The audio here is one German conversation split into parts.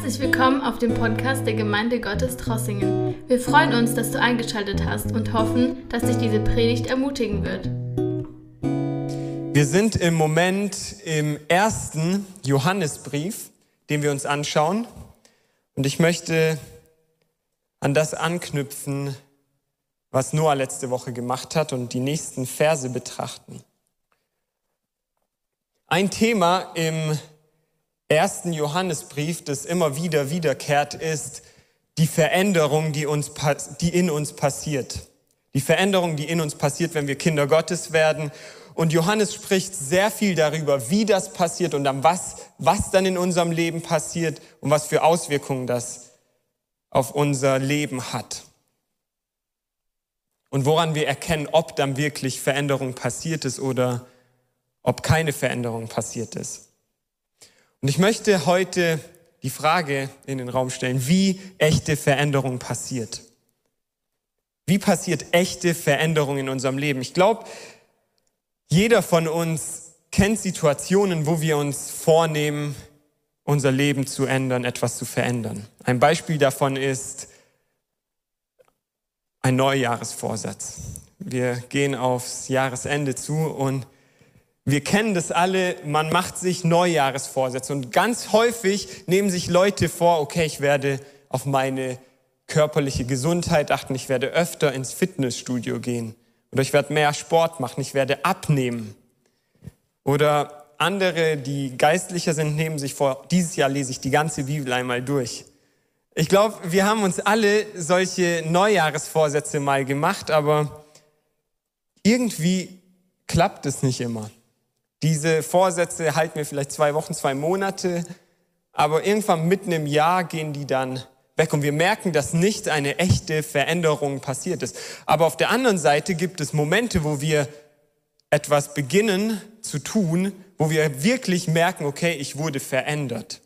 Herzlich willkommen auf dem Podcast der Gemeinde Gottes Trossingen. Wir freuen uns, dass du eingeschaltet hast und hoffen, dass dich diese Predigt ermutigen wird. Wir sind im Moment im ersten Johannesbrief, den wir uns anschauen. Und ich möchte an das anknüpfen, was Noah letzte Woche gemacht hat und die nächsten Verse betrachten. Ein Thema im ersten Johannesbrief, das immer wieder wiederkehrt, ist die Veränderung, die, uns, die in uns passiert. Die Veränderung, die in uns passiert, wenn wir Kinder Gottes werden. Und Johannes spricht sehr viel darüber, wie das passiert und dann was, was dann in unserem Leben passiert und was für Auswirkungen das auf unser Leben hat. Und woran wir erkennen, ob dann wirklich Veränderung passiert ist oder ob keine Veränderung passiert ist. Und ich möchte heute die Frage in den Raum stellen, wie echte Veränderung passiert. Wie passiert echte Veränderung in unserem Leben? Ich glaube, jeder von uns kennt Situationen, wo wir uns vornehmen, unser Leben zu ändern, etwas zu verändern. Ein Beispiel davon ist ein Neujahresvorsatz. Wir gehen aufs Jahresende zu und wir kennen das alle, man macht sich Neujahresvorsätze und ganz häufig nehmen sich Leute vor, okay, ich werde auf meine körperliche Gesundheit achten, ich werde öfter ins Fitnessstudio gehen oder ich werde mehr Sport machen, ich werde abnehmen. Oder andere, die geistlicher sind, nehmen sich vor, dieses Jahr lese ich die ganze Bibel einmal durch. Ich glaube, wir haben uns alle solche Neujahresvorsätze mal gemacht, aber irgendwie klappt es nicht immer. Diese Vorsätze halten wir vielleicht zwei Wochen, zwei Monate, aber irgendwann mitten im Jahr gehen die dann weg und wir merken, dass nicht eine echte Veränderung passiert ist. Aber auf der anderen Seite gibt es Momente, wo wir etwas beginnen zu tun, wo wir wirklich merken, okay, ich wurde verändert.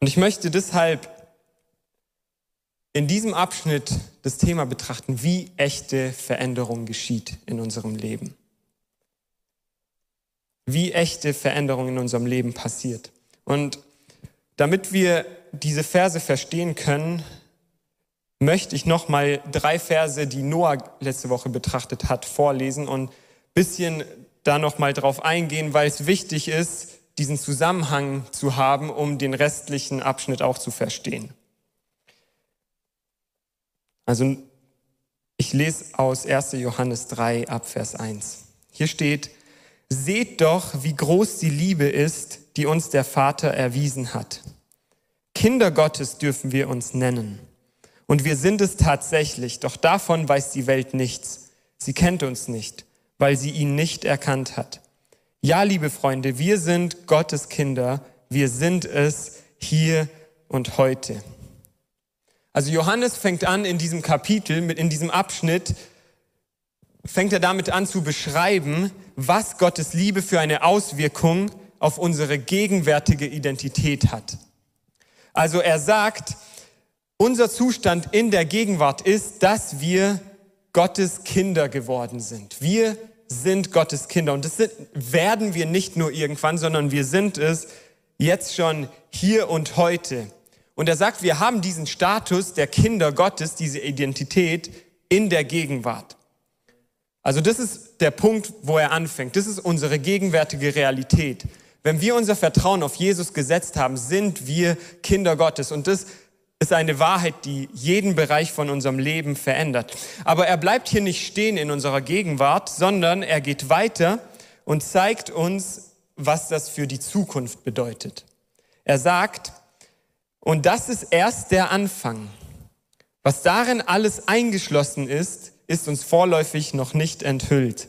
Und ich möchte deshalb in diesem Abschnitt das Thema betrachten, wie echte Veränderung geschieht in unserem Leben. Wie echte Veränderung in unserem Leben passiert. Und damit wir diese Verse verstehen können, möchte ich nochmal drei Verse, die Noah letzte Woche betrachtet hat, vorlesen und bisschen da nochmal drauf eingehen, weil es wichtig ist, diesen Zusammenhang zu haben, um den restlichen Abschnitt auch zu verstehen. Also ich lese aus 1. Johannes 3 ab Vers 1. Hier steht, seht doch, wie groß die Liebe ist, die uns der Vater erwiesen hat. Kinder Gottes dürfen wir uns nennen. Und wir sind es tatsächlich, doch davon weiß die Welt nichts. Sie kennt uns nicht, weil sie ihn nicht erkannt hat. Ja, liebe Freunde, wir sind Gottes Kinder, wir sind es hier und heute. Also Johannes fängt an in diesem Kapitel, in diesem Abschnitt, fängt er damit an zu beschreiben, was Gottes Liebe für eine Auswirkung auf unsere gegenwärtige Identität hat. Also er sagt, unser Zustand in der Gegenwart ist, dass wir Gottes Kinder geworden sind. Wir sind Gottes Kinder und das sind, werden wir nicht nur irgendwann, sondern wir sind es jetzt schon hier und heute. Und er sagt, wir haben diesen Status der Kinder Gottes, diese Identität in der Gegenwart. Also das ist der Punkt, wo er anfängt. Das ist unsere gegenwärtige Realität. Wenn wir unser Vertrauen auf Jesus gesetzt haben, sind wir Kinder Gottes. Und das ist eine Wahrheit, die jeden Bereich von unserem Leben verändert. Aber er bleibt hier nicht stehen in unserer Gegenwart, sondern er geht weiter und zeigt uns, was das für die Zukunft bedeutet. Er sagt, und das ist erst der Anfang. Was darin alles eingeschlossen ist, ist uns vorläufig noch nicht enthüllt.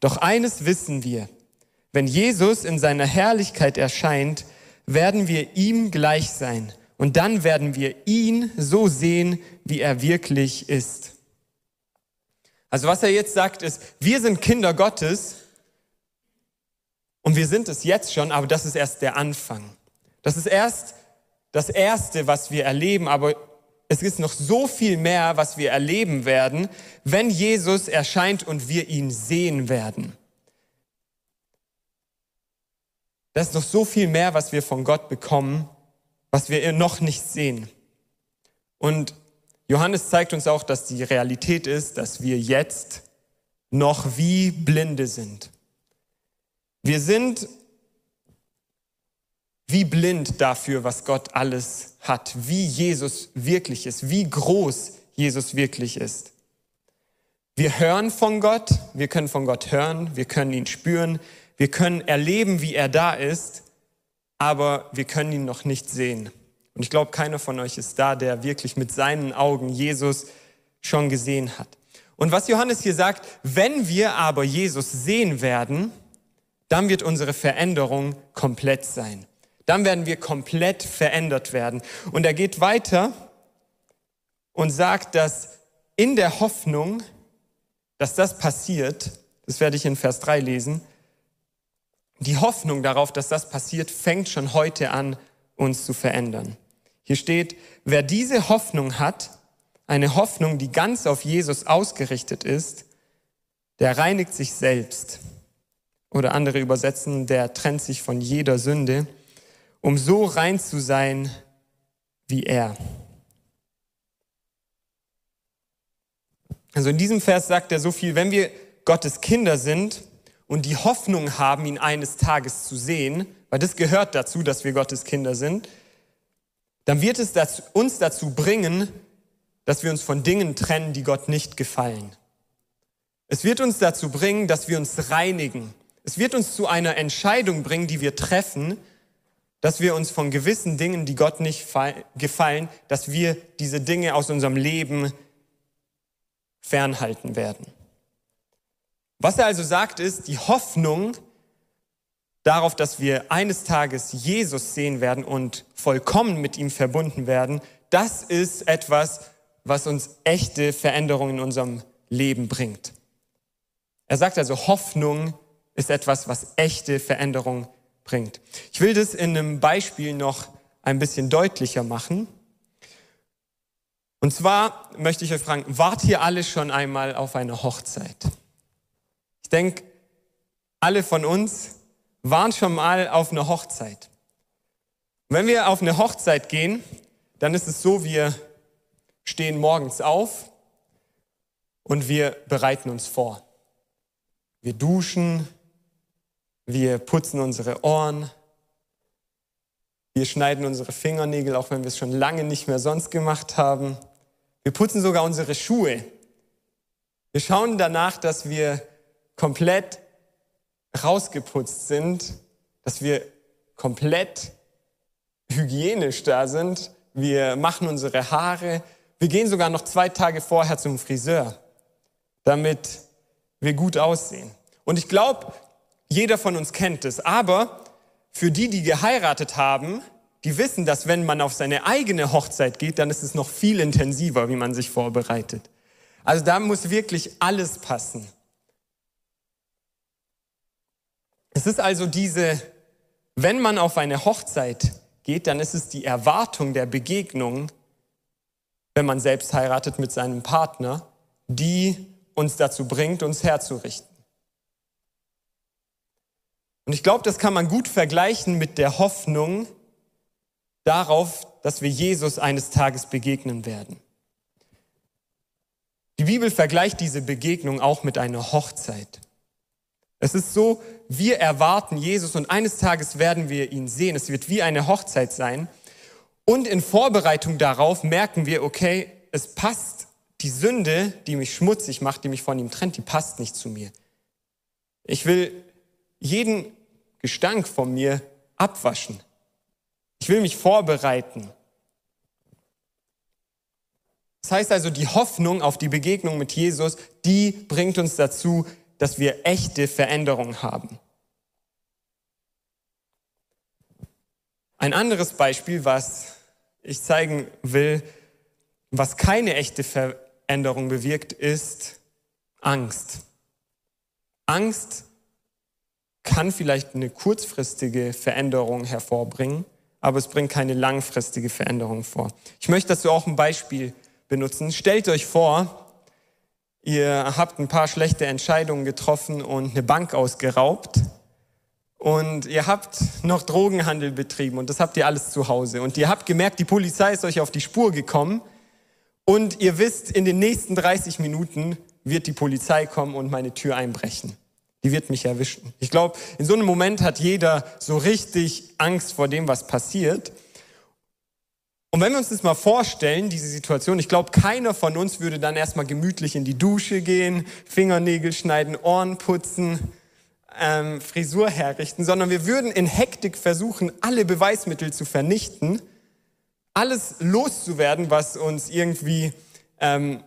Doch eines wissen wir. Wenn Jesus in seiner Herrlichkeit erscheint, werden wir ihm gleich sein. Und dann werden wir ihn so sehen, wie er wirklich ist. Also was er jetzt sagt ist, wir sind Kinder Gottes und wir sind es jetzt schon, aber das ist erst der Anfang. Das ist erst das Erste, was wir erleben, aber es ist noch so viel mehr, was wir erleben werden, wenn Jesus erscheint und wir ihn sehen werden. Da ist noch so viel mehr, was wir von Gott bekommen, was wir noch nicht sehen. Und Johannes zeigt uns auch, dass die Realität ist, dass wir jetzt noch wie Blinde sind. Wir sind wie blind dafür, was Gott alles hat, wie Jesus wirklich ist, wie groß Jesus wirklich ist. Wir hören von Gott, wir können von Gott hören, wir können ihn spüren, wir können erleben, wie er da ist, aber wir können ihn noch nicht sehen. Und ich glaube, keiner von euch ist da, der wirklich mit seinen Augen Jesus schon gesehen hat. Und was Johannes hier sagt, wenn wir aber Jesus sehen werden, dann wird unsere Veränderung komplett sein. Dann werden wir komplett verändert werden. Und er geht weiter und sagt, dass in der Hoffnung, dass das passiert, das werde ich in Vers 3 lesen, die Hoffnung darauf, dass das passiert, fängt schon heute an, uns zu verändern. Hier steht, wer diese Hoffnung hat, eine Hoffnung, die ganz auf Jesus ausgerichtet ist, der reinigt sich selbst. Oder andere übersetzen, der trennt sich von jeder Sünde, um so rein zu sein wie er. Also in diesem Vers sagt er so viel, wenn wir Gottes Kinder sind und die Hoffnung haben, ihn eines Tages zu sehen, weil das gehört dazu, dass wir Gottes Kinder sind, dann wird es das, uns dazu bringen, dass wir uns von Dingen trennen, die Gott nicht gefallen. Es wird uns dazu bringen, dass wir uns reinigen. Es wird uns zu einer Entscheidung bringen, die wir treffen, dass wir uns von gewissen Dingen, die Gott nicht gefallen, dass wir diese Dinge aus unserem Leben fernhalten werden. Was er also sagt, ist, die Hoffnung, darauf, dass wir eines Tages Jesus sehen werden und vollkommen mit ihm verbunden werden, das ist etwas, was uns echte Veränderungen in unserem Leben bringt. Er sagt also, Hoffnung ist etwas, was echte Veränderung bringt. Ich will das in einem Beispiel noch ein bisschen deutlicher machen. Und zwar möchte ich euch fragen, wart ihr alle schon einmal auf einer Hochzeit? Ich denke, alle von uns waren schon mal auf einer Hochzeit. wenn wir auf eine Hochzeit gehen, dann ist es so, wir stehen morgens auf und wir bereiten uns vor. Wir duschen, wir putzen unsere Ohren, wir schneiden unsere Fingernägel, auch wenn wir es schon lange nicht mehr sonst gemacht haben. Wir putzen sogar unsere Schuhe. Wir schauen danach, dass wir komplett rausgeputzt sind, dass wir komplett hygienisch da sind. Wir machen unsere Haare. Wir gehen sogar noch zwei Tage vorher zum Friseur, damit wir gut aussehen. Und ich glaube, jeder von uns kennt es. Aber für die, die geheiratet haben, die wissen, dass wenn man auf seine eigene Hochzeit geht, dann ist es noch viel intensiver, wie man sich vorbereitet. Also da muss wirklich alles passen. Es ist also diese, wenn man auf eine Hochzeit geht, dann ist es die Erwartung der Begegnung, wenn man selbst heiratet mit seinem Partner, die uns dazu bringt, uns herzurichten. Und ich glaube, das kann man gut vergleichen mit der Hoffnung darauf, dass wir Jesus eines Tages begegnen werden. Die Bibel vergleicht diese Begegnung auch mit einer Hochzeit. Es ist so, wir erwarten Jesus und eines Tages werden wir ihn sehen. Es wird wie eine Hochzeit sein. Und in Vorbereitung darauf merken wir, okay, es passt, die Sünde, die mich schmutzig macht, die mich von ihm trennt, die passt nicht zu mir. Ich will jeden Gestank von mir abwaschen. Ich will mich vorbereiten. Das heißt also, die Hoffnung auf die Begegnung mit Jesus, die bringt uns dazu, dass wir echte Veränderung haben. Ein anderes Beispiel, was ich zeigen will, was keine echte Veränderung bewirkt, ist Angst. Angst kann vielleicht eine kurzfristige Veränderung hervorbringen, aber es bringt keine langfristige Veränderung vor. Ich möchte dazu auch ein Beispiel benutzen. Stellt euch vor, Ihr habt ein paar schlechte Entscheidungen getroffen und eine Bank ausgeraubt und ihr habt noch Drogenhandel betrieben und das habt ihr alles zu Hause. Und ihr habt gemerkt, die Polizei ist euch auf die Spur gekommen und ihr wisst, in den nächsten 30 Minuten wird die Polizei kommen und meine Tür einbrechen. Die wird mich erwischen. Ich glaube, in so einem Moment hat jeder so richtig Angst vor dem, was passiert. Und wenn wir uns das mal vorstellen, diese Situation, ich glaube, keiner von uns würde dann erstmal gemütlich in die Dusche gehen, Fingernägel schneiden, Ohren putzen, ähm, Frisur herrichten, sondern wir würden in Hektik versuchen, alle Beweismittel zu vernichten, alles loszuwerden, was uns irgendwie ähm,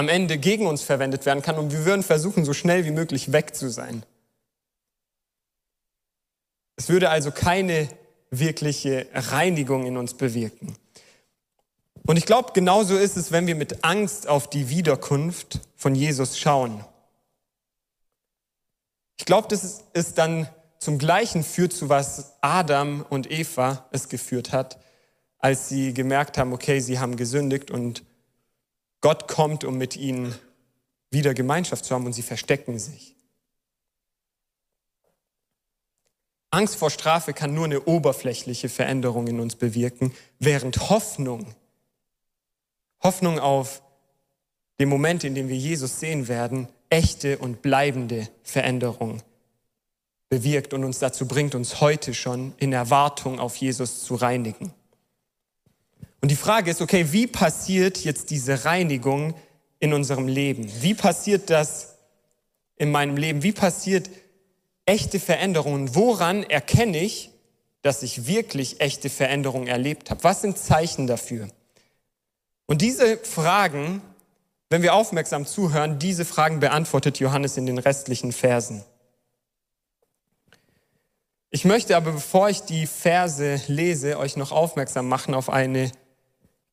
am Ende gegen uns verwendet werden kann. Und wir würden versuchen, so schnell wie möglich weg zu sein. Es würde also keine wirkliche Reinigung in uns bewirken. Und ich glaube, genauso ist es, wenn wir mit Angst auf die Wiederkunft von Jesus schauen. Ich glaube, dass es dann zum Gleichen führt, zu was Adam und Eva es geführt hat, als sie gemerkt haben, okay, sie haben gesündigt und Gott kommt, um mit ihnen wieder Gemeinschaft zu haben und sie verstecken sich. Angst vor Strafe kann nur eine oberflächliche Veränderung in uns bewirken, während Hoffnung, Hoffnung auf den Moment, in dem wir Jesus sehen werden, echte und bleibende Veränderung bewirkt und uns dazu bringt, uns heute schon in Erwartung auf Jesus zu reinigen. Und die Frage ist, okay, wie passiert jetzt diese Reinigung in unserem Leben? Wie passiert das in meinem Leben? Wie passiert echte Veränderungen? Woran erkenne ich, dass ich wirklich echte Veränderungen erlebt habe? Was sind Zeichen dafür? Und diese Fragen wenn wir aufmerksam zuhören, diese Fragen beantwortet Johannes in den restlichen Versen. Ich möchte aber, bevor ich die Verse lese, euch noch aufmerksam machen auf eine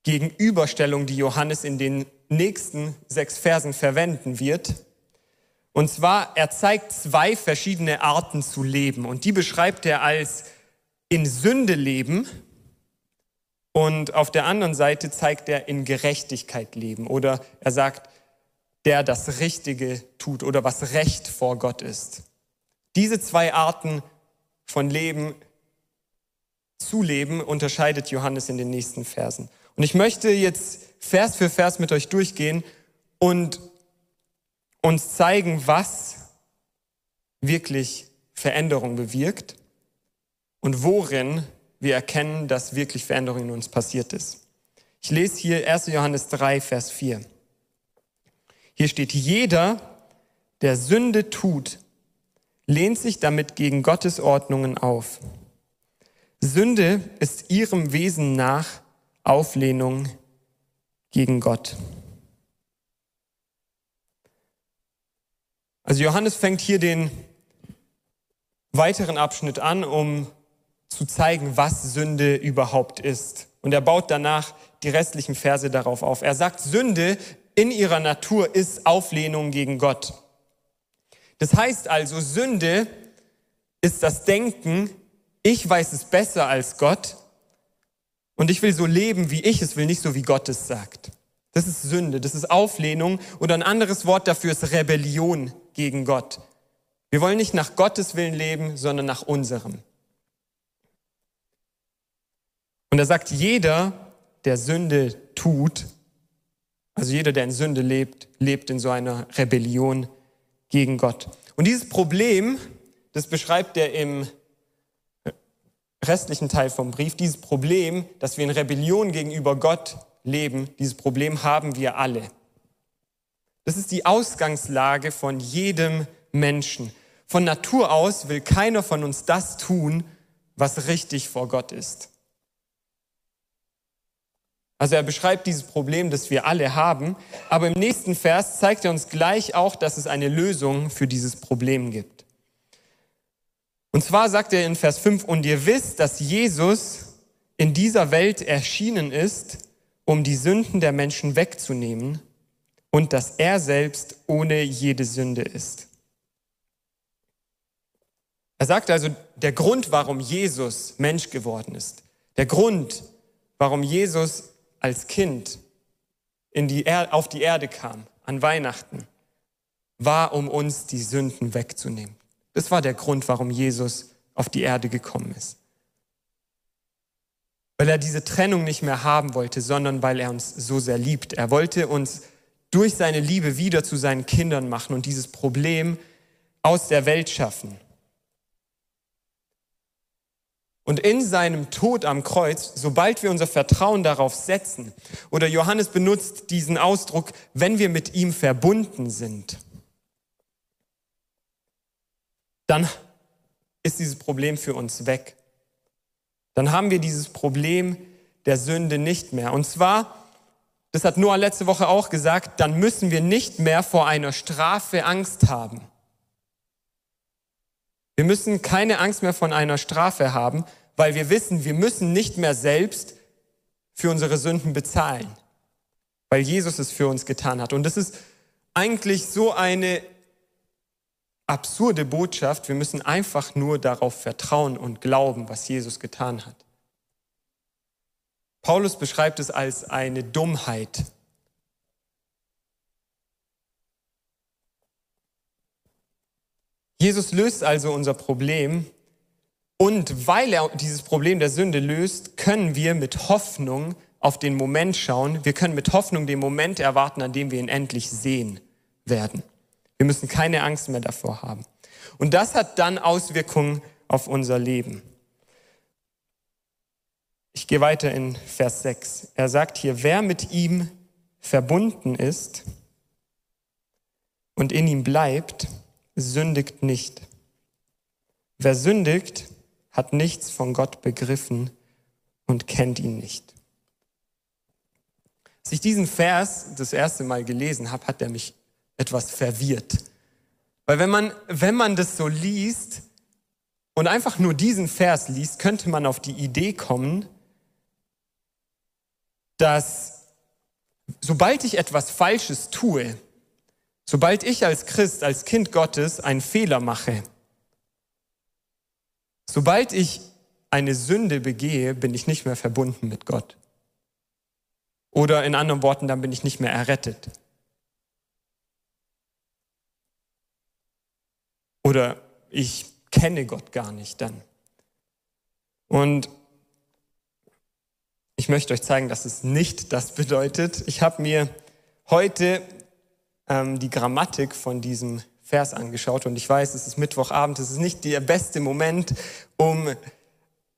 Gegenüberstellung, die Johannes in den nächsten sechs Versen verwenden wird. Und zwar, er zeigt zwei verschiedene Arten zu leben. Und die beschreibt er als in Sünde leben und auf der anderen Seite zeigt er in Gerechtigkeit leben oder er sagt, der das Richtige tut oder was Recht vor Gott ist. Diese zwei Arten von Leben zu leben unterscheidet Johannes in den nächsten Versen. Und ich möchte jetzt Vers für Vers mit euch durchgehen und uns zeigen, was wirklich Veränderung bewirkt und worin wir erkennen, dass wirklich Veränderung in uns passiert ist. Ich lese hier 1. Johannes 3, Vers 4. Hier steht, jeder, der Sünde tut, lehnt sich damit gegen Gottes Ordnungen auf. Sünde ist ihrem Wesen nach Auflehnung gegen Gott. Also Johannes fängt hier den weiteren Abschnitt an, um zu zeigen, was Sünde überhaupt ist. Und er baut danach die restlichen Verse darauf auf. Er sagt, Sünde in ihrer Natur ist Auflehnung gegen Gott. Das heißt also, Sünde ist das Denken, ich weiß es besser als Gott und ich will so leben, wie ich es will, nicht so, wie Gott es sagt. Das ist Sünde, das ist Auflehnung oder ein anderes Wort dafür ist Rebellion gegen Gott. Wir wollen nicht nach Gottes Willen leben, sondern nach unserem. Und er sagt, jeder, der Sünde tut, also jeder, der in Sünde lebt, lebt in so einer Rebellion gegen Gott. Und dieses Problem, das beschreibt er im restlichen Teil vom Brief, dieses Problem, dass wir in Rebellion gegenüber Gott leben, dieses Problem haben wir alle. Das ist die Ausgangslage von jedem Menschen. Von Natur aus will keiner von uns das tun, was richtig vor Gott ist. Also er beschreibt dieses Problem, das wir alle haben, aber im nächsten Vers zeigt er uns gleich auch, dass es eine Lösung für dieses Problem gibt. Und zwar sagt er in Vers 5, und ihr wisst, dass Jesus in dieser Welt erschienen ist, um die Sünden der Menschen wegzunehmen und dass er selbst ohne jede Sünde ist. Er sagt also, der Grund, warum Jesus Mensch geworden ist, der Grund, warum Jesus als Kind in die er auf die Erde kam, an Weihnachten, war, um uns die Sünden wegzunehmen. Das war der Grund, warum Jesus auf die Erde gekommen ist. Weil er diese Trennung nicht mehr haben wollte, sondern weil er uns so sehr liebt. Er wollte uns durch seine Liebe wieder zu seinen Kindern machen und dieses Problem aus der Welt schaffen. Und in seinem Tod am Kreuz, sobald wir unser Vertrauen darauf setzen, oder Johannes benutzt diesen Ausdruck, wenn wir mit ihm verbunden sind, dann ist dieses Problem für uns weg. Dann haben wir dieses Problem der Sünde nicht mehr. Und zwar, das hat Noah letzte Woche auch gesagt, dann müssen wir nicht mehr vor einer Strafe Angst haben. Wir müssen keine Angst mehr von einer Strafe haben, weil wir wissen, wir müssen nicht mehr selbst für unsere Sünden bezahlen, weil Jesus es für uns getan hat. Und das ist eigentlich so eine absurde Botschaft. Wir müssen einfach nur darauf vertrauen und glauben, was Jesus getan hat. Paulus beschreibt es als eine Dummheit. Jesus löst also unser Problem und weil er dieses Problem der Sünde löst, können wir mit Hoffnung auf den Moment schauen. Wir können mit Hoffnung den Moment erwarten, an dem wir ihn endlich sehen werden. Wir müssen keine Angst mehr davor haben. Und das hat dann Auswirkungen auf unser Leben. Ich gehe weiter in Vers 6. Er sagt hier, wer mit ihm verbunden ist und in ihm bleibt, sündigt nicht. Wer sündigt, hat nichts von Gott begriffen und kennt ihn nicht. Als ich diesen Vers das erste Mal gelesen habe, hat er mich etwas verwirrt. Weil wenn man, wenn man das so liest und einfach nur diesen Vers liest, könnte man auf die Idee kommen, dass sobald ich etwas Falsches tue, sobald ich als Christ, als Kind Gottes einen Fehler mache, Sobald ich eine Sünde begehe, bin ich nicht mehr verbunden mit Gott. Oder in anderen Worten, dann bin ich nicht mehr errettet. Oder ich kenne Gott gar nicht dann. Und ich möchte euch zeigen, dass es nicht das bedeutet. Ich habe mir heute ähm, die Grammatik von diesem Vers angeschaut und ich weiß, es ist Mittwochabend, es ist nicht der beste Moment, um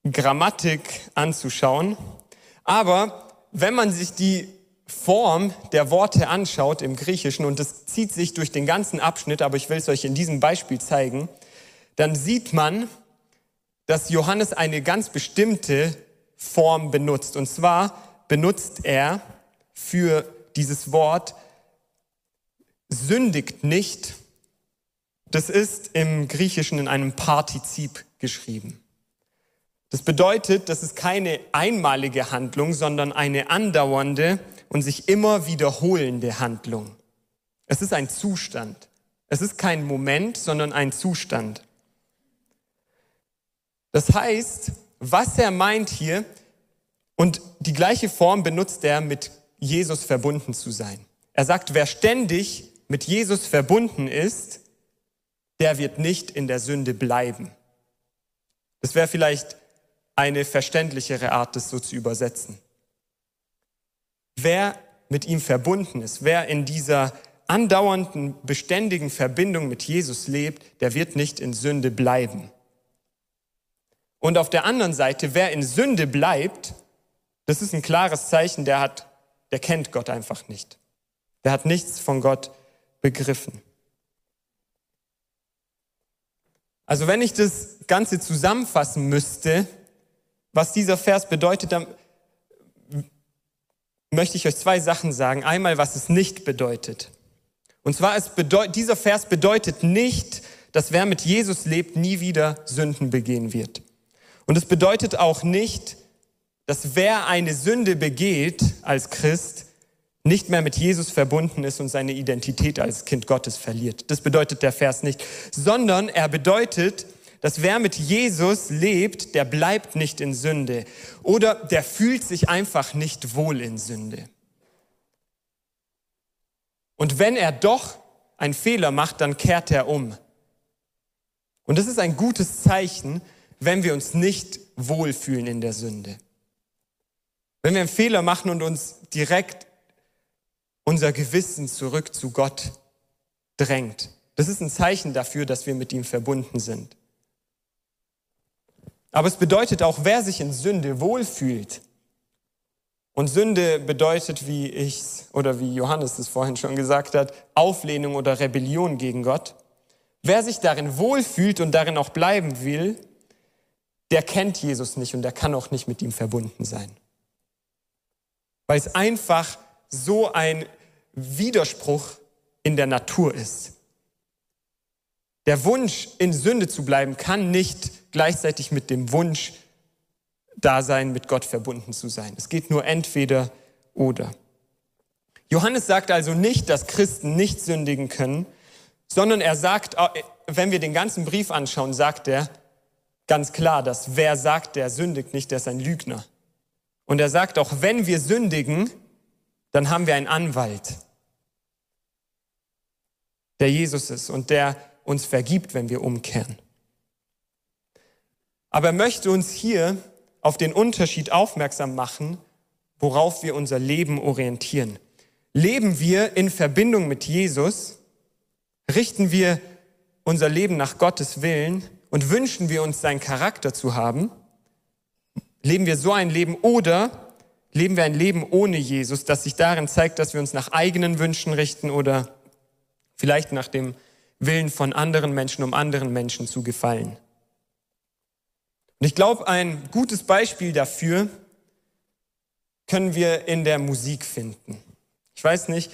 Grammatik anzuschauen. Aber wenn man sich die Form der Worte anschaut im Griechischen, und das zieht sich durch den ganzen Abschnitt, aber ich will es euch in diesem Beispiel zeigen, dann sieht man, dass Johannes eine ganz bestimmte Form benutzt. Und zwar benutzt er für dieses Wort sündigt nicht das ist im Griechischen in einem Partizip geschrieben. Das bedeutet, das ist keine einmalige Handlung, sondern eine andauernde und sich immer wiederholende Handlung. Es ist ein Zustand. Es ist kein Moment, sondern ein Zustand. Das heißt, was er meint hier, und die gleiche Form benutzt er, mit Jesus verbunden zu sein. Er sagt, wer ständig mit Jesus verbunden ist, der wird nicht in der Sünde bleiben. Das wäre vielleicht eine verständlichere Art, das so zu übersetzen. Wer mit ihm verbunden ist, wer in dieser andauernden, beständigen Verbindung mit Jesus lebt, der wird nicht in Sünde bleiben. Und auf der anderen Seite, wer in Sünde bleibt, das ist ein klares Zeichen, der hat, der kennt Gott einfach nicht. Der hat nichts von Gott begriffen. Also wenn ich das Ganze zusammenfassen müsste, was dieser Vers bedeutet, dann möchte ich euch zwei Sachen sagen. Einmal, was es nicht bedeutet. Und zwar, es bedeut, dieser Vers bedeutet nicht, dass wer mit Jesus lebt, nie wieder Sünden begehen wird. Und es bedeutet auch nicht, dass wer eine Sünde begeht als Christ, nicht mehr mit Jesus verbunden ist und seine Identität als Kind Gottes verliert. Das bedeutet der Vers nicht, sondern er bedeutet, dass wer mit Jesus lebt, der bleibt nicht in Sünde oder der fühlt sich einfach nicht wohl in Sünde. Und wenn er doch einen Fehler macht, dann kehrt er um. Und das ist ein gutes Zeichen, wenn wir uns nicht wohlfühlen in der Sünde. Wenn wir einen Fehler machen und uns direkt unser Gewissen zurück zu Gott drängt. Das ist ein Zeichen dafür, dass wir mit ihm verbunden sind. Aber es bedeutet auch, wer sich in Sünde wohlfühlt. Und Sünde bedeutet, wie ich oder wie Johannes es vorhin schon gesagt hat, Auflehnung oder Rebellion gegen Gott. Wer sich darin wohlfühlt und darin auch bleiben will, der kennt Jesus nicht und der kann auch nicht mit ihm verbunden sein. Weil es einfach so ein Widerspruch in der Natur ist. Der Wunsch, in Sünde zu bleiben, kann nicht gleichzeitig mit dem Wunsch da sein, mit Gott verbunden zu sein. Es geht nur entweder oder. Johannes sagt also nicht, dass Christen nicht sündigen können, sondern er sagt, wenn wir den ganzen Brief anschauen, sagt er ganz klar, dass wer sagt, der sündigt nicht, der ist ein Lügner. Und er sagt auch, wenn wir sündigen, dann haben wir einen Anwalt, der Jesus ist und der uns vergibt, wenn wir umkehren. Aber er möchte uns hier auf den Unterschied aufmerksam machen, worauf wir unser Leben orientieren. Leben wir in Verbindung mit Jesus? Richten wir unser Leben nach Gottes Willen und wünschen wir uns seinen Charakter zu haben? Leben wir so ein Leben oder leben wir ein Leben ohne Jesus, das sich darin zeigt, dass wir uns nach eigenen Wünschen richten oder vielleicht nach dem Willen von anderen Menschen, um anderen Menschen zu gefallen? Und ich glaube, ein gutes Beispiel dafür können wir in der Musik finden. Ich weiß nicht,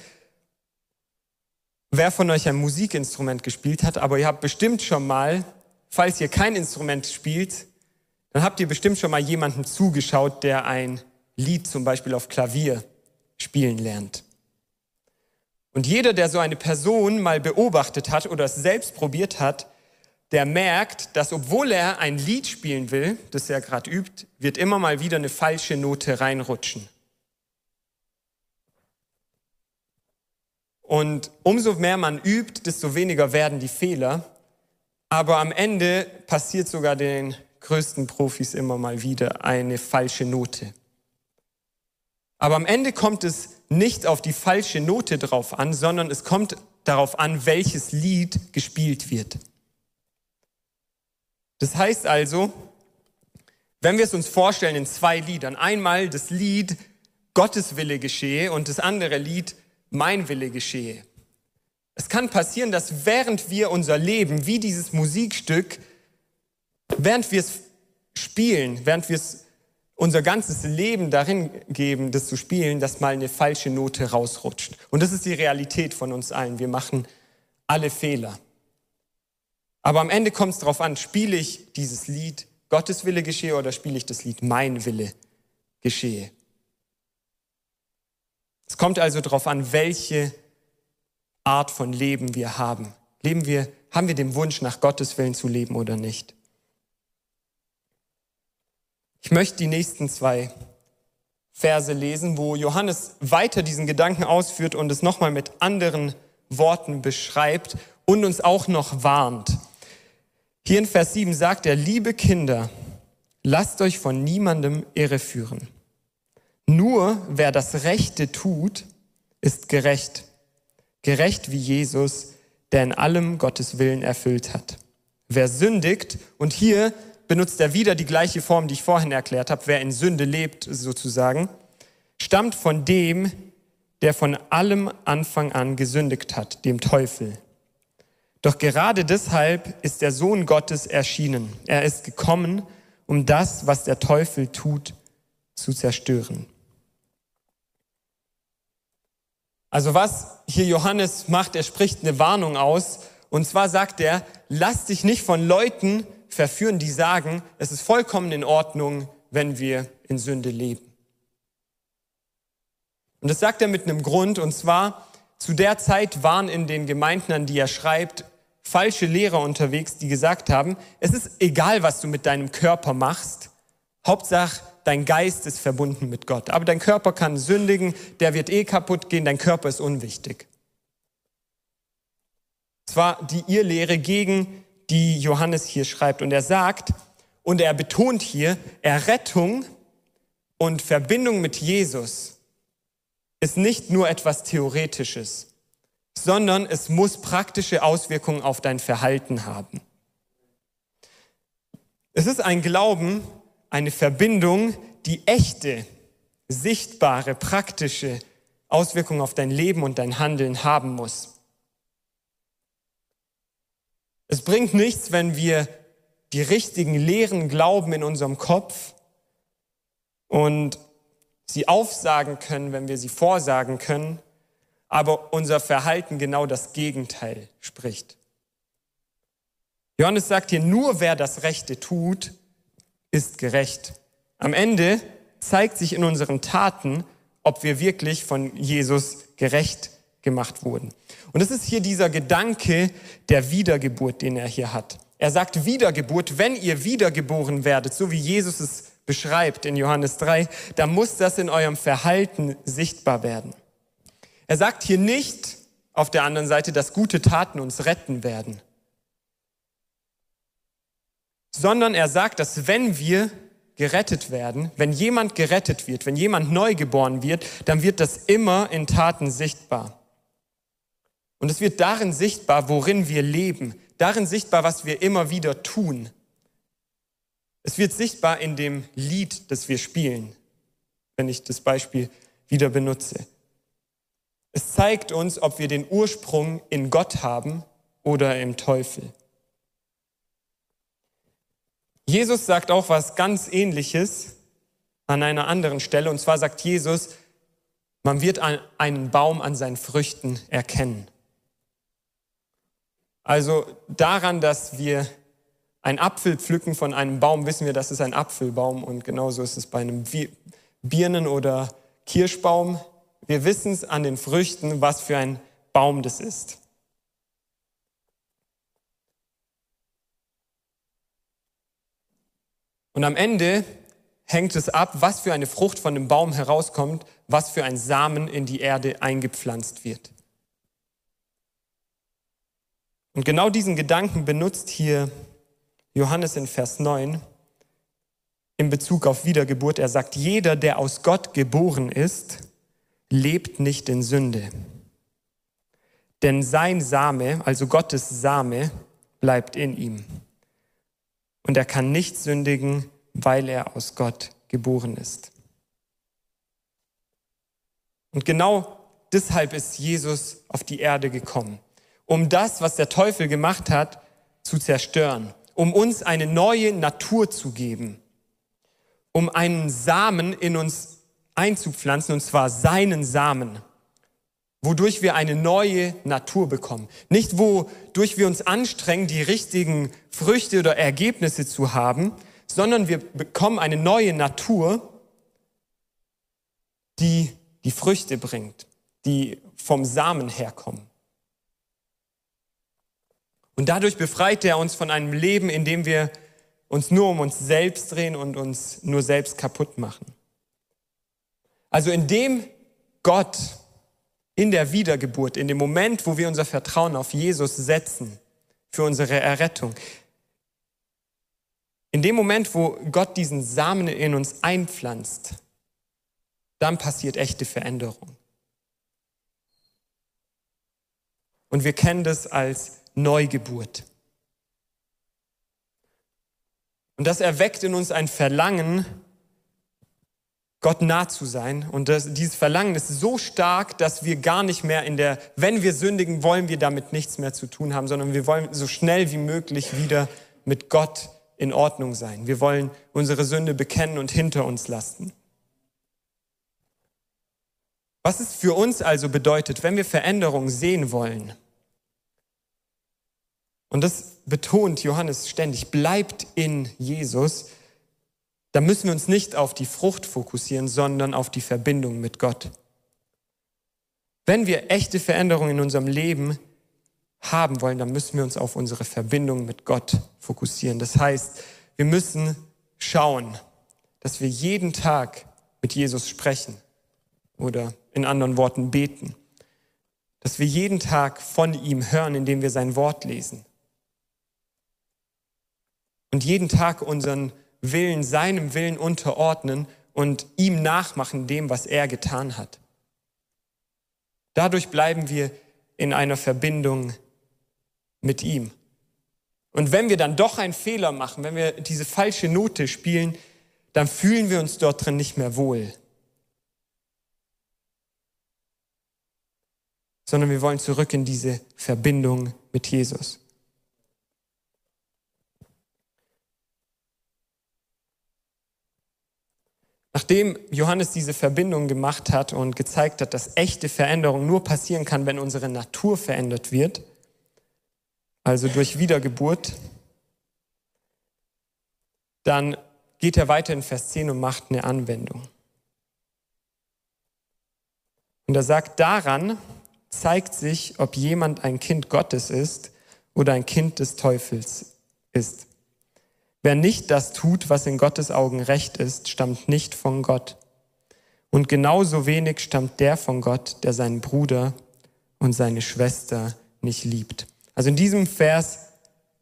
wer von euch ein Musikinstrument gespielt hat, aber ihr habt bestimmt schon mal, falls ihr kein Instrument spielt, dann habt ihr bestimmt schon mal jemandem zugeschaut, der ein Lied zum Beispiel auf Klavier spielen lernt. Und jeder, der so eine Person mal beobachtet hat oder es selbst probiert hat, der merkt, dass obwohl er ein Lied spielen will, das er gerade übt, wird immer mal wieder eine falsche Note reinrutschen. Und umso mehr man übt, desto weniger werden die Fehler. Aber am Ende passiert sogar den größten Profis immer mal wieder eine falsche Note. Aber am Ende kommt es nicht auf die falsche Note drauf an, sondern es kommt darauf an, welches Lied gespielt wird. Das heißt also, wenn wir es uns vorstellen in zwei Liedern, einmal das Lied Gottes Wille geschehe und das andere Lied Mein Wille geschehe. Es kann passieren, dass während wir unser Leben, wie dieses Musikstück, während wir es spielen, während wir es unser ganzes Leben darin geben, das zu spielen, dass mal eine falsche Note rausrutscht. Und das ist die Realität von uns allen. Wir machen alle Fehler. Aber am Ende kommt es darauf an, spiele ich dieses Lied Gottes Wille geschehe oder spiele ich das Lied Mein Wille geschehe. Es kommt also darauf an, welche Art von Leben wir haben. Leben wir, haben wir den Wunsch, nach Gottes Willen zu leben oder nicht? Ich möchte die nächsten zwei Verse lesen, wo Johannes weiter diesen Gedanken ausführt und es nochmal mit anderen Worten beschreibt und uns auch noch warnt. Hier in Vers 7 sagt er, liebe Kinder, lasst euch von niemandem irreführen. Nur wer das Rechte tut, ist gerecht. Gerecht wie Jesus, der in allem Gottes Willen erfüllt hat. Wer sündigt, und hier benutzt er wieder die gleiche Form, die ich vorhin erklärt habe, wer in Sünde lebt sozusagen, stammt von dem, der von allem Anfang an gesündigt hat, dem Teufel. Doch gerade deshalb ist der Sohn Gottes erschienen. Er ist gekommen, um das, was der Teufel tut, zu zerstören. Also was hier Johannes macht, er spricht eine Warnung aus. Und zwar sagt er, lass dich nicht von Leuten verführen, die sagen, es ist vollkommen in Ordnung, wenn wir in Sünde leben. Und das sagt er mit einem Grund, und zwar, zu der Zeit waren in den Gemeinden, an die er schreibt, falsche Lehrer unterwegs, die gesagt haben, es ist egal, was du mit deinem Körper machst. Hauptsache, dein Geist ist verbunden mit Gott. Aber dein Körper kann sündigen, der wird eh kaputt gehen, dein Körper ist unwichtig. Es war die Irrlehre gegen die Johannes hier schreibt. Und er sagt, und er betont hier, Errettung und Verbindung mit Jesus ist nicht nur etwas Theoretisches, sondern es muss praktische Auswirkungen auf dein Verhalten haben. Es ist ein Glauben, eine Verbindung, die echte, sichtbare, praktische Auswirkungen auf dein Leben und dein Handeln haben muss. Es bringt nichts, wenn wir die richtigen Lehren glauben in unserem Kopf und sie aufsagen können, wenn wir sie vorsagen können, aber unser Verhalten genau das Gegenteil spricht. Johannes sagt hier, nur wer das Rechte tut, ist gerecht. Am Ende zeigt sich in unseren Taten, ob wir wirklich von Jesus gerecht gemacht wurden. Und es ist hier dieser Gedanke der Wiedergeburt, den er hier hat. Er sagt Wiedergeburt, wenn ihr wiedergeboren werdet, so wie Jesus es beschreibt in Johannes 3, dann muss das in eurem Verhalten sichtbar werden. Er sagt hier nicht auf der anderen Seite, dass gute Taten uns retten werden, sondern er sagt, dass wenn wir gerettet werden, wenn jemand gerettet wird, wenn jemand neu geboren wird, dann wird das immer in Taten sichtbar. Und es wird darin sichtbar, worin wir leben, darin sichtbar, was wir immer wieder tun. Es wird sichtbar in dem Lied, das wir spielen, wenn ich das Beispiel wieder benutze. Es zeigt uns, ob wir den Ursprung in Gott haben oder im Teufel. Jesus sagt auch was ganz Ähnliches an einer anderen Stelle. Und zwar sagt Jesus, man wird einen Baum an seinen Früchten erkennen. Also daran, dass wir ein Apfel pflücken von einem Baum, wissen wir, das ist ein Apfelbaum und genauso ist es bei einem Birnen- oder Kirschbaum. Wir wissen es an den Früchten, was für ein Baum das ist. Und am Ende hängt es ab, was für eine Frucht von dem Baum herauskommt, was für ein Samen in die Erde eingepflanzt wird. Und genau diesen Gedanken benutzt hier Johannes in Vers 9 in Bezug auf Wiedergeburt. Er sagt, jeder, der aus Gott geboren ist, lebt nicht in Sünde. Denn sein Same, also Gottes Same, bleibt in ihm. Und er kann nicht sündigen, weil er aus Gott geboren ist. Und genau deshalb ist Jesus auf die Erde gekommen um das, was der Teufel gemacht hat, zu zerstören, um uns eine neue Natur zu geben, um einen Samen in uns einzupflanzen, und zwar seinen Samen, wodurch wir eine neue Natur bekommen. Nicht wodurch wir uns anstrengen, die richtigen Früchte oder Ergebnisse zu haben, sondern wir bekommen eine neue Natur, die die Früchte bringt, die vom Samen herkommen. Und dadurch befreit er uns von einem Leben, in dem wir uns nur um uns selbst drehen und uns nur selbst kaputt machen. Also indem Gott in der Wiedergeburt, in dem Moment, wo wir unser Vertrauen auf Jesus setzen für unsere Errettung, in dem Moment, wo Gott diesen Samen in uns einpflanzt, dann passiert echte Veränderung. Und wir kennen das als Neugeburt. Und das erweckt in uns ein Verlangen, Gott nah zu sein. Und das, dieses Verlangen ist so stark, dass wir gar nicht mehr in der, wenn wir sündigen, wollen wir damit nichts mehr zu tun haben, sondern wir wollen so schnell wie möglich wieder mit Gott in Ordnung sein. Wir wollen unsere Sünde bekennen und hinter uns lassen. Was es für uns also bedeutet, wenn wir Veränderung sehen wollen, und das betont Johannes ständig, bleibt in Jesus, da müssen wir uns nicht auf die Frucht fokussieren, sondern auf die Verbindung mit Gott. Wenn wir echte Veränderungen in unserem Leben haben wollen, dann müssen wir uns auf unsere Verbindung mit Gott fokussieren. Das heißt, wir müssen schauen, dass wir jeden Tag mit Jesus sprechen oder in anderen Worten beten. Dass wir jeden Tag von ihm hören, indem wir sein Wort lesen und jeden Tag unseren Willen seinem Willen unterordnen und ihm nachmachen dem, was er getan hat. Dadurch bleiben wir in einer Verbindung mit ihm. Und wenn wir dann doch einen Fehler machen, wenn wir diese falsche Note spielen, dann fühlen wir uns dort drin nicht mehr wohl. Sondern wir wollen zurück in diese Verbindung mit Jesus. Nachdem Johannes diese Verbindung gemacht hat und gezeigt hat, dass echte Veränderung nur passieren kann, wenn unsere Natur verändert wird, also durch Wiedergeburt, dann geht er weiter in Vers 10 und macht eine Anwendung. Und er sagt, daran zeigt sich, ob jemand ein Kind Gottes ist oder ein Kind des Teufels ist. Wer nicht das tut, was in Gottes Augen recht ist, stammt nicht von Gott. Und genauso wenig stammt der von Gott, der seinen Bruder und seine Schwester nicht liebt. Also in diesem Vers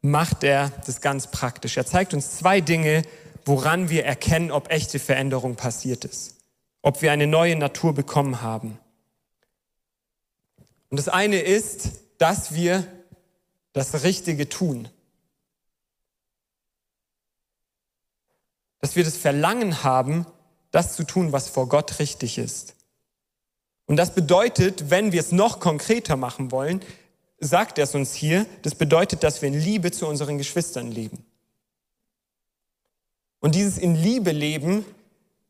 macht er das ganz praktisch. Er zeigt uns zwei Dinge, woran wir erkennen, ob echte Veränderung passiert ist. Ob wir eine neue Natur bekommen haben. Und das eine ist, dass wir das Richtige tun. Dass wir das Verlangen haben, das zu tun, was vor Gott richtig ist. Und das bedeutet, wenn wir es noch konkreter machen wollen, sagt er es uns hier, das bedeutet, dass wir in Liebe zu unseren Geschwistern leben. Und dieses in Liebe leben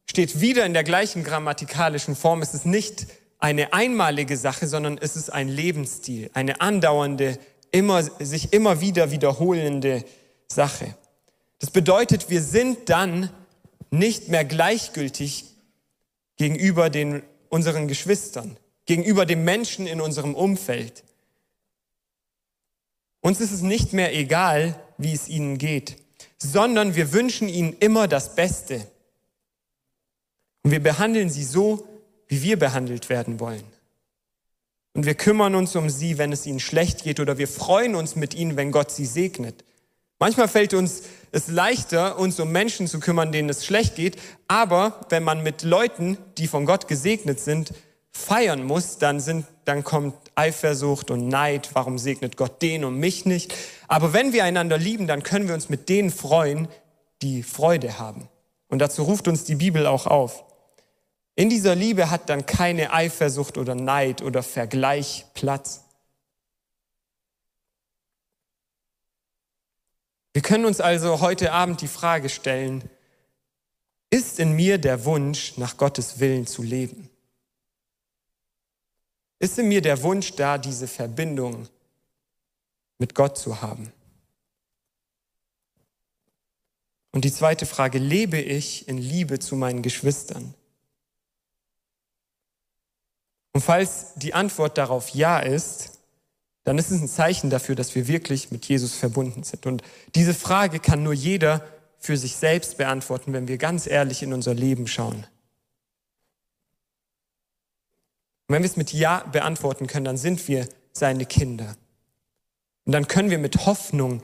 steht wieder in der gleichen grammatikalischen Form. Es ist nicht eine einmalige Sache, sondern es ist ein Lebensstil, eine andauernde, immer, sich immer wieder wiederholende Sache. Das bedeutet, wir sind dann nicht mehr gleichgültig gegenüber den, unseren Geschwistern, gegenüber den Menschen in unserem Umfeld. Uns ist es nicht mehr egal, wie es ihnen geht, sondern wir wünschen ihnen immer das Beste. Und wir behandeln sie so, wie wir behandelt werden wollen. Und wir kümmern uns um sie, wenn es ihnen schlecht geht, oder wir freuen uns mit ihnen, wenn Gott sie segnet. Manchmal fällt uns es leichter, uns um Menschen zu kümmern, denen es schlecht geht. Aber wenn man mit Leuten, die von Gott gesegnet sind, feiern muss, dann, sind, dann kommt Eifersucht und Neid. Warum segnet Gott den und mich nicht? Aber wenn wir einander lieben, dann können wir uns mit denen freuen, die Freude haben. Und dazu ruft uns die Bibel auch auf. In dieser Liebe hat dann keine Eifersucht oder Neid oder Vergleich Platz. Wir können uns also heute Abend die Frage stellen, ist in mir der Wunsch, nach Gottes Willen zu leben? Ist in mir der Wunsch da, diese Verbindung mit Gott zu haben? Und die zweite Frage, lebe ich in Liebe zu meinen Geschwistern? Und falls die Antwort darauf ja ist, dann ist es ein Zeichen dafür, dass wir wirklich mit Jesus verbunden sind. Und diese Frage kann nur jeder für sich selbst beantworten, wenn wir ganz ehrlich in unser Leben schauen. Und wenn wir es mit Ja beantworten können, dann sind wir seine Kinder. Und dann können wir mit Hoffnung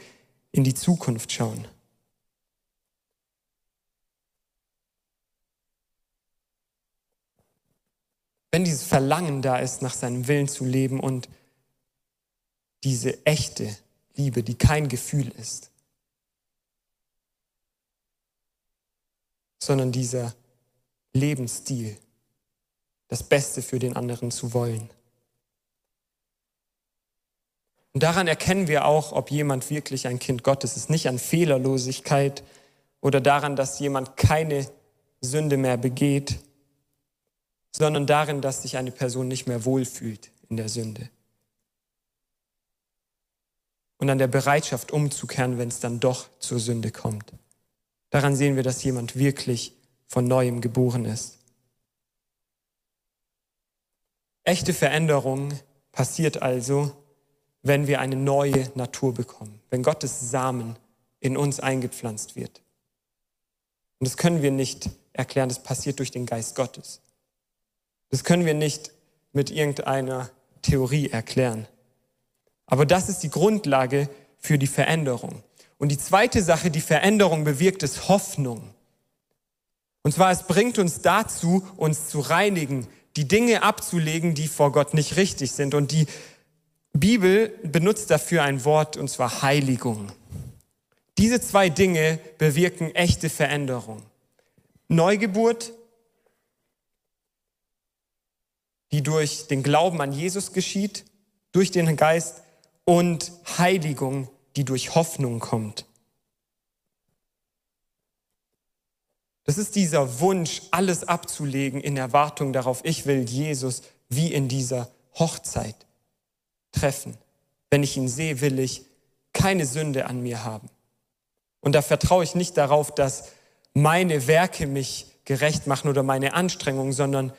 in die Zukunft schauen. Wenn dieses Verlangen da ist, nach seinem Willen zu leben und diese echte Liebe, die kein Gefühl ist, sondern dieser Lebensstil, das Beste für den anderen zu wollen. Und daran erkennen wir auch, ob jemand wirklich ein Kind Gottes ist. Nicht an Fehlerlosigkeit oder daran, dass jemand keine Sünde mehr begeht, sondern darin, dass sich eine Person nicht mehr wohlfühlt in der Sünde und an der Bereitschaft umzukehren, wenn es dann doch zur Sünde kommt. Daran sehen wir, dass jemand wirklich von neuem geboren ist. Echte Veränderung passiert also, wenn wir eine neue Natur bekommen, wenn Gottes Samen in uns eingepflanzt wird. Und das können wir nicht erklären, das passiert durch den Geist Gottes. Das können wir nicht mit irgendeiner Theorie erklären. Aber das ist die Grundlage für die Veränderung. Und die zweite Sache, die Veränderung bewirkt, ist Hoffnung. Und zwar, es bringt uns dazu, uns zu reinigen, die Dinge abzulegen, die vor Gott nicht richtig sind. Und die Bibel benutzt dafür ein Wort, und zwar Heiligung. Diese zwei Dinge bewirken echte Veränderung. Neugeburt, die durch den Glauben an Jesus geschieht, durch den Geist, und Heiligung, die durch Hoffnung kommt. Das ist dieser Wunsch, alles abzulegen in Erwartung darauf, ich will Jesus wie in dieser Hochzeit treffen. Wenn ich ihn sehe, will ich keine Sünde an mir haben. Und da vertraue ich nicht darauf, dass meine Werke mich gerecht machen oder meine Anstrengungen, sondern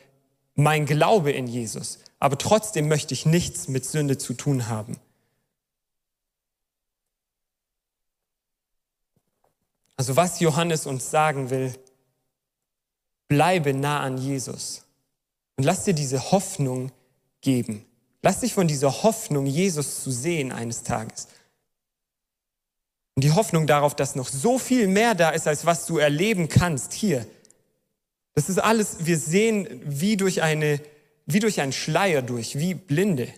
mein Glaube in Jesus. Aber trotzdem möchte ich nichts mit Sünde zu tun haben. Also was Johannes uns sagen will, bleibe nah an Jesus und lass dir diese Hoffnung geben. Lass dich von dieser Hoffnung, Jesus zu sehen eines Tages. Und die Hoffnung darauf, dass noch so viel mehr da ist, als was du erleben kannst hier. Das ist alles, wir sehen wie durch, eine, wie durch einen Schleier durch, wie Blinde.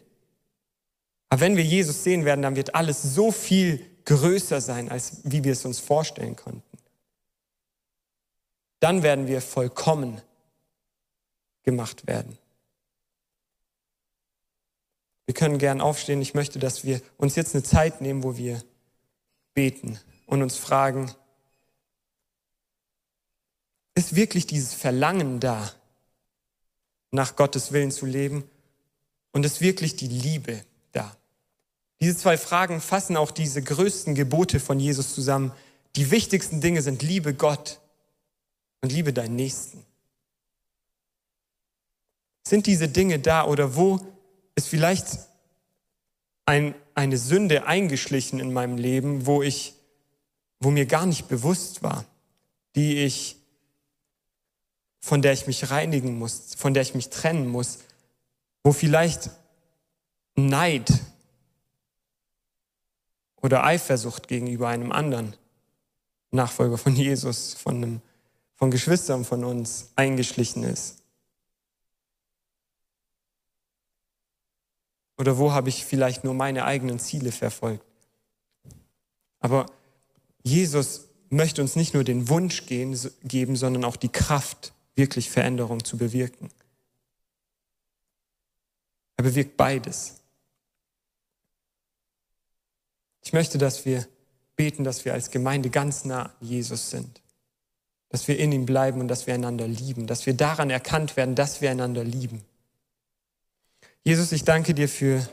Aber wenn wir Jesus sehen werden, dann wird alles so viel größer sein, als wie wir es uns vorstellen konnten. Dann werden wir vollkommen gemacht werden. Wir können gern aufstehen. Ich möchte, dass wir uns jetzt eine Zeit nehmen, wo wir beten und uns fragen, ist wirklich dieses Verlangen da, nach Gottes Willen zu leben? Und ist wirklich die Liebe da? Diese zwei Fragen fassen auch diese größten Gebote von Jesus zusammen. Die wichtigsten Dinge sind Liebe Gott und liebe deinen Nächsten. Sind diese Dinge da oder wo ist vielleicht ein, eine Sünde eingeschlichen in meinem Leben, wo ich, wo mir gar nicht bewusst war, die ich, von der ich mich reinigen muss, von der ich mich trennen muss, wo vielleicht Neid oder Eifersucht gegenüber einem anderen Nachfolger von Jesus, von, einem, von Geschwistern von uns eingeschlichen ist? Oder wo habe ich vielleicht nur meine eigenen Ziele verfolgt? Aber Jesus möchte uns nicht nur den Wunsch geben, sondern auch die Kraft, wirklich Veränderung zu bewirken. Er bewirkt beides. Ich möchte, dass wir beten, dass wir als Gemeinde ganz nah an Jesus sind, dass wir in ihm bleiben und dass wir einander lieben, dass wir daran erkannt werden, dass wir einander lieben. Jesus, ich danke dir für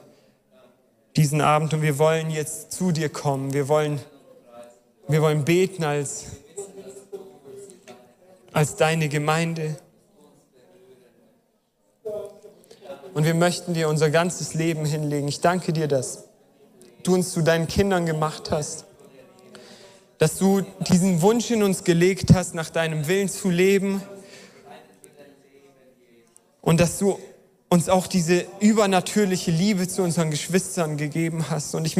diesen Abend und wir wollen jetzt zu dir kommen. Wir wollen, wir wollen beten als, als deine Gemeinde. Und wir möchten dir unser ganzes Leben hinlegen. Ich danke dir, dass du uns zu deinen Kindern gemacht hast, dass du diesen Wunsch in uns gelegt hast, nach deinem Willen zu leben und dass du uns auch diese übernatürliche Liebe zu unseren Geschwistern gegeben hast. Und ich,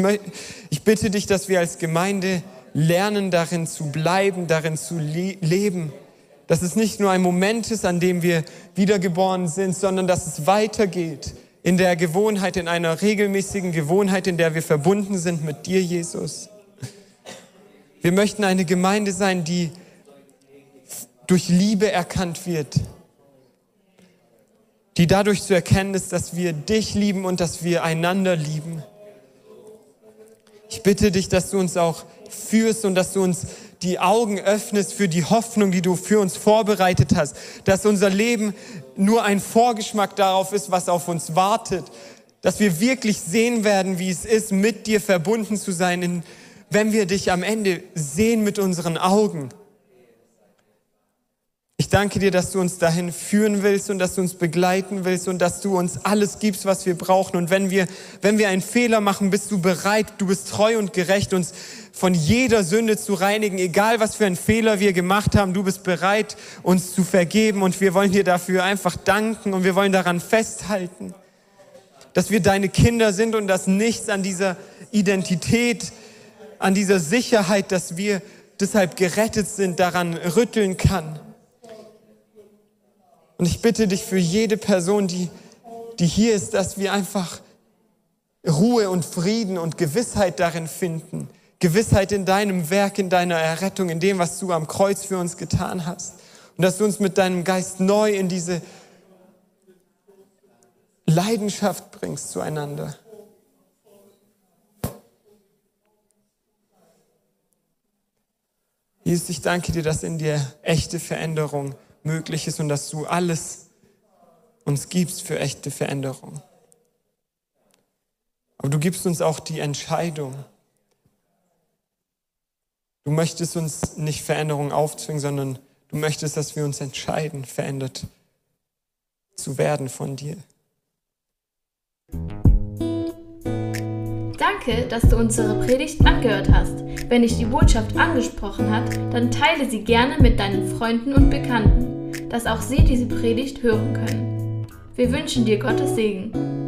ich bitte dich, dass wir als Gemeinde lernen, darin zu bleiben, darin zu le leben. Dass es nicht nur ein Moment ist, an dem wir wiedergeboren sind, sondern dass es weitergeht in der Gewohnheit, in einer regelmäßigen Gewohnheit, in der wir verbunden sind mit dir, Jesus. Wir möchten eine Gemeinde sein, die durch Liebe erkannt wird, die dadurch zu erkennen ist, dass wir dich lieben und dass wir einander lieben. Ich bitte dich, dass du uns auch führst und dass du uns die Augen öffnest für die Hoffnung, die du für uns vorbereitet hast, dass unser Leben nur ein Vorgeschmack darauf ist, was auf uns wartet, dass wir wirklich sehen werden, wie es ist, mit dir verbunden zu sein, wenn wir dich am Ende sehen mit unseren Augen. Ich danke dir, dass du uns dahin führen willst und dass du uns begleiten willst und dass du uns alles gibst, was wir brauchen. Und wenn wir, wenn wir einen Fehler machen, bist du bereit, du bist treu und gerecht, uns von jeder Sünde zu reinigen, egal was für einen Fehler wir gemacht haben. Du bist bereit, uns zu vergeben und wir wollen dir dafür einfach danken und wir wollen daran festhalten, dass wir deine Kinder sind und dass nichts an dieser Identität an dieser Sicherheit, dass wir deshalb gerettet sind, daran rütteln kann. Und ich bitte dich für jede Person, die, die hier ist, dass wir einfach Ruhe und Frieden und Gewissheit darin finden. Gewissheit in deinem Werk, in deiner Errettung, in dem, was du am Kreuz für uns getan hast. Und dass du uns mit deinem Geist neu in diese Leidenschaft bringst zueinander. Jesus, ich danke dir, dass in dir echte Veränderung möglich ist und dass du alles uns gibst für echte Veränderung. Aber du gibst uns auch die Entscheidung. Du möchtest uns nicht Veränderung aufzwingen, sondern du möchtest, dass wir uns entscheiden, verändert zu werden von dir. Danke, dass du unsere Predigt angehört hast. Wenn dich die Botschaft angesprochen hat, dann teile sie gerne mit deinen Freunden und Bekannten, dass auch sie diese Predigt hören können. Wir wünschen dir Gottes Segen.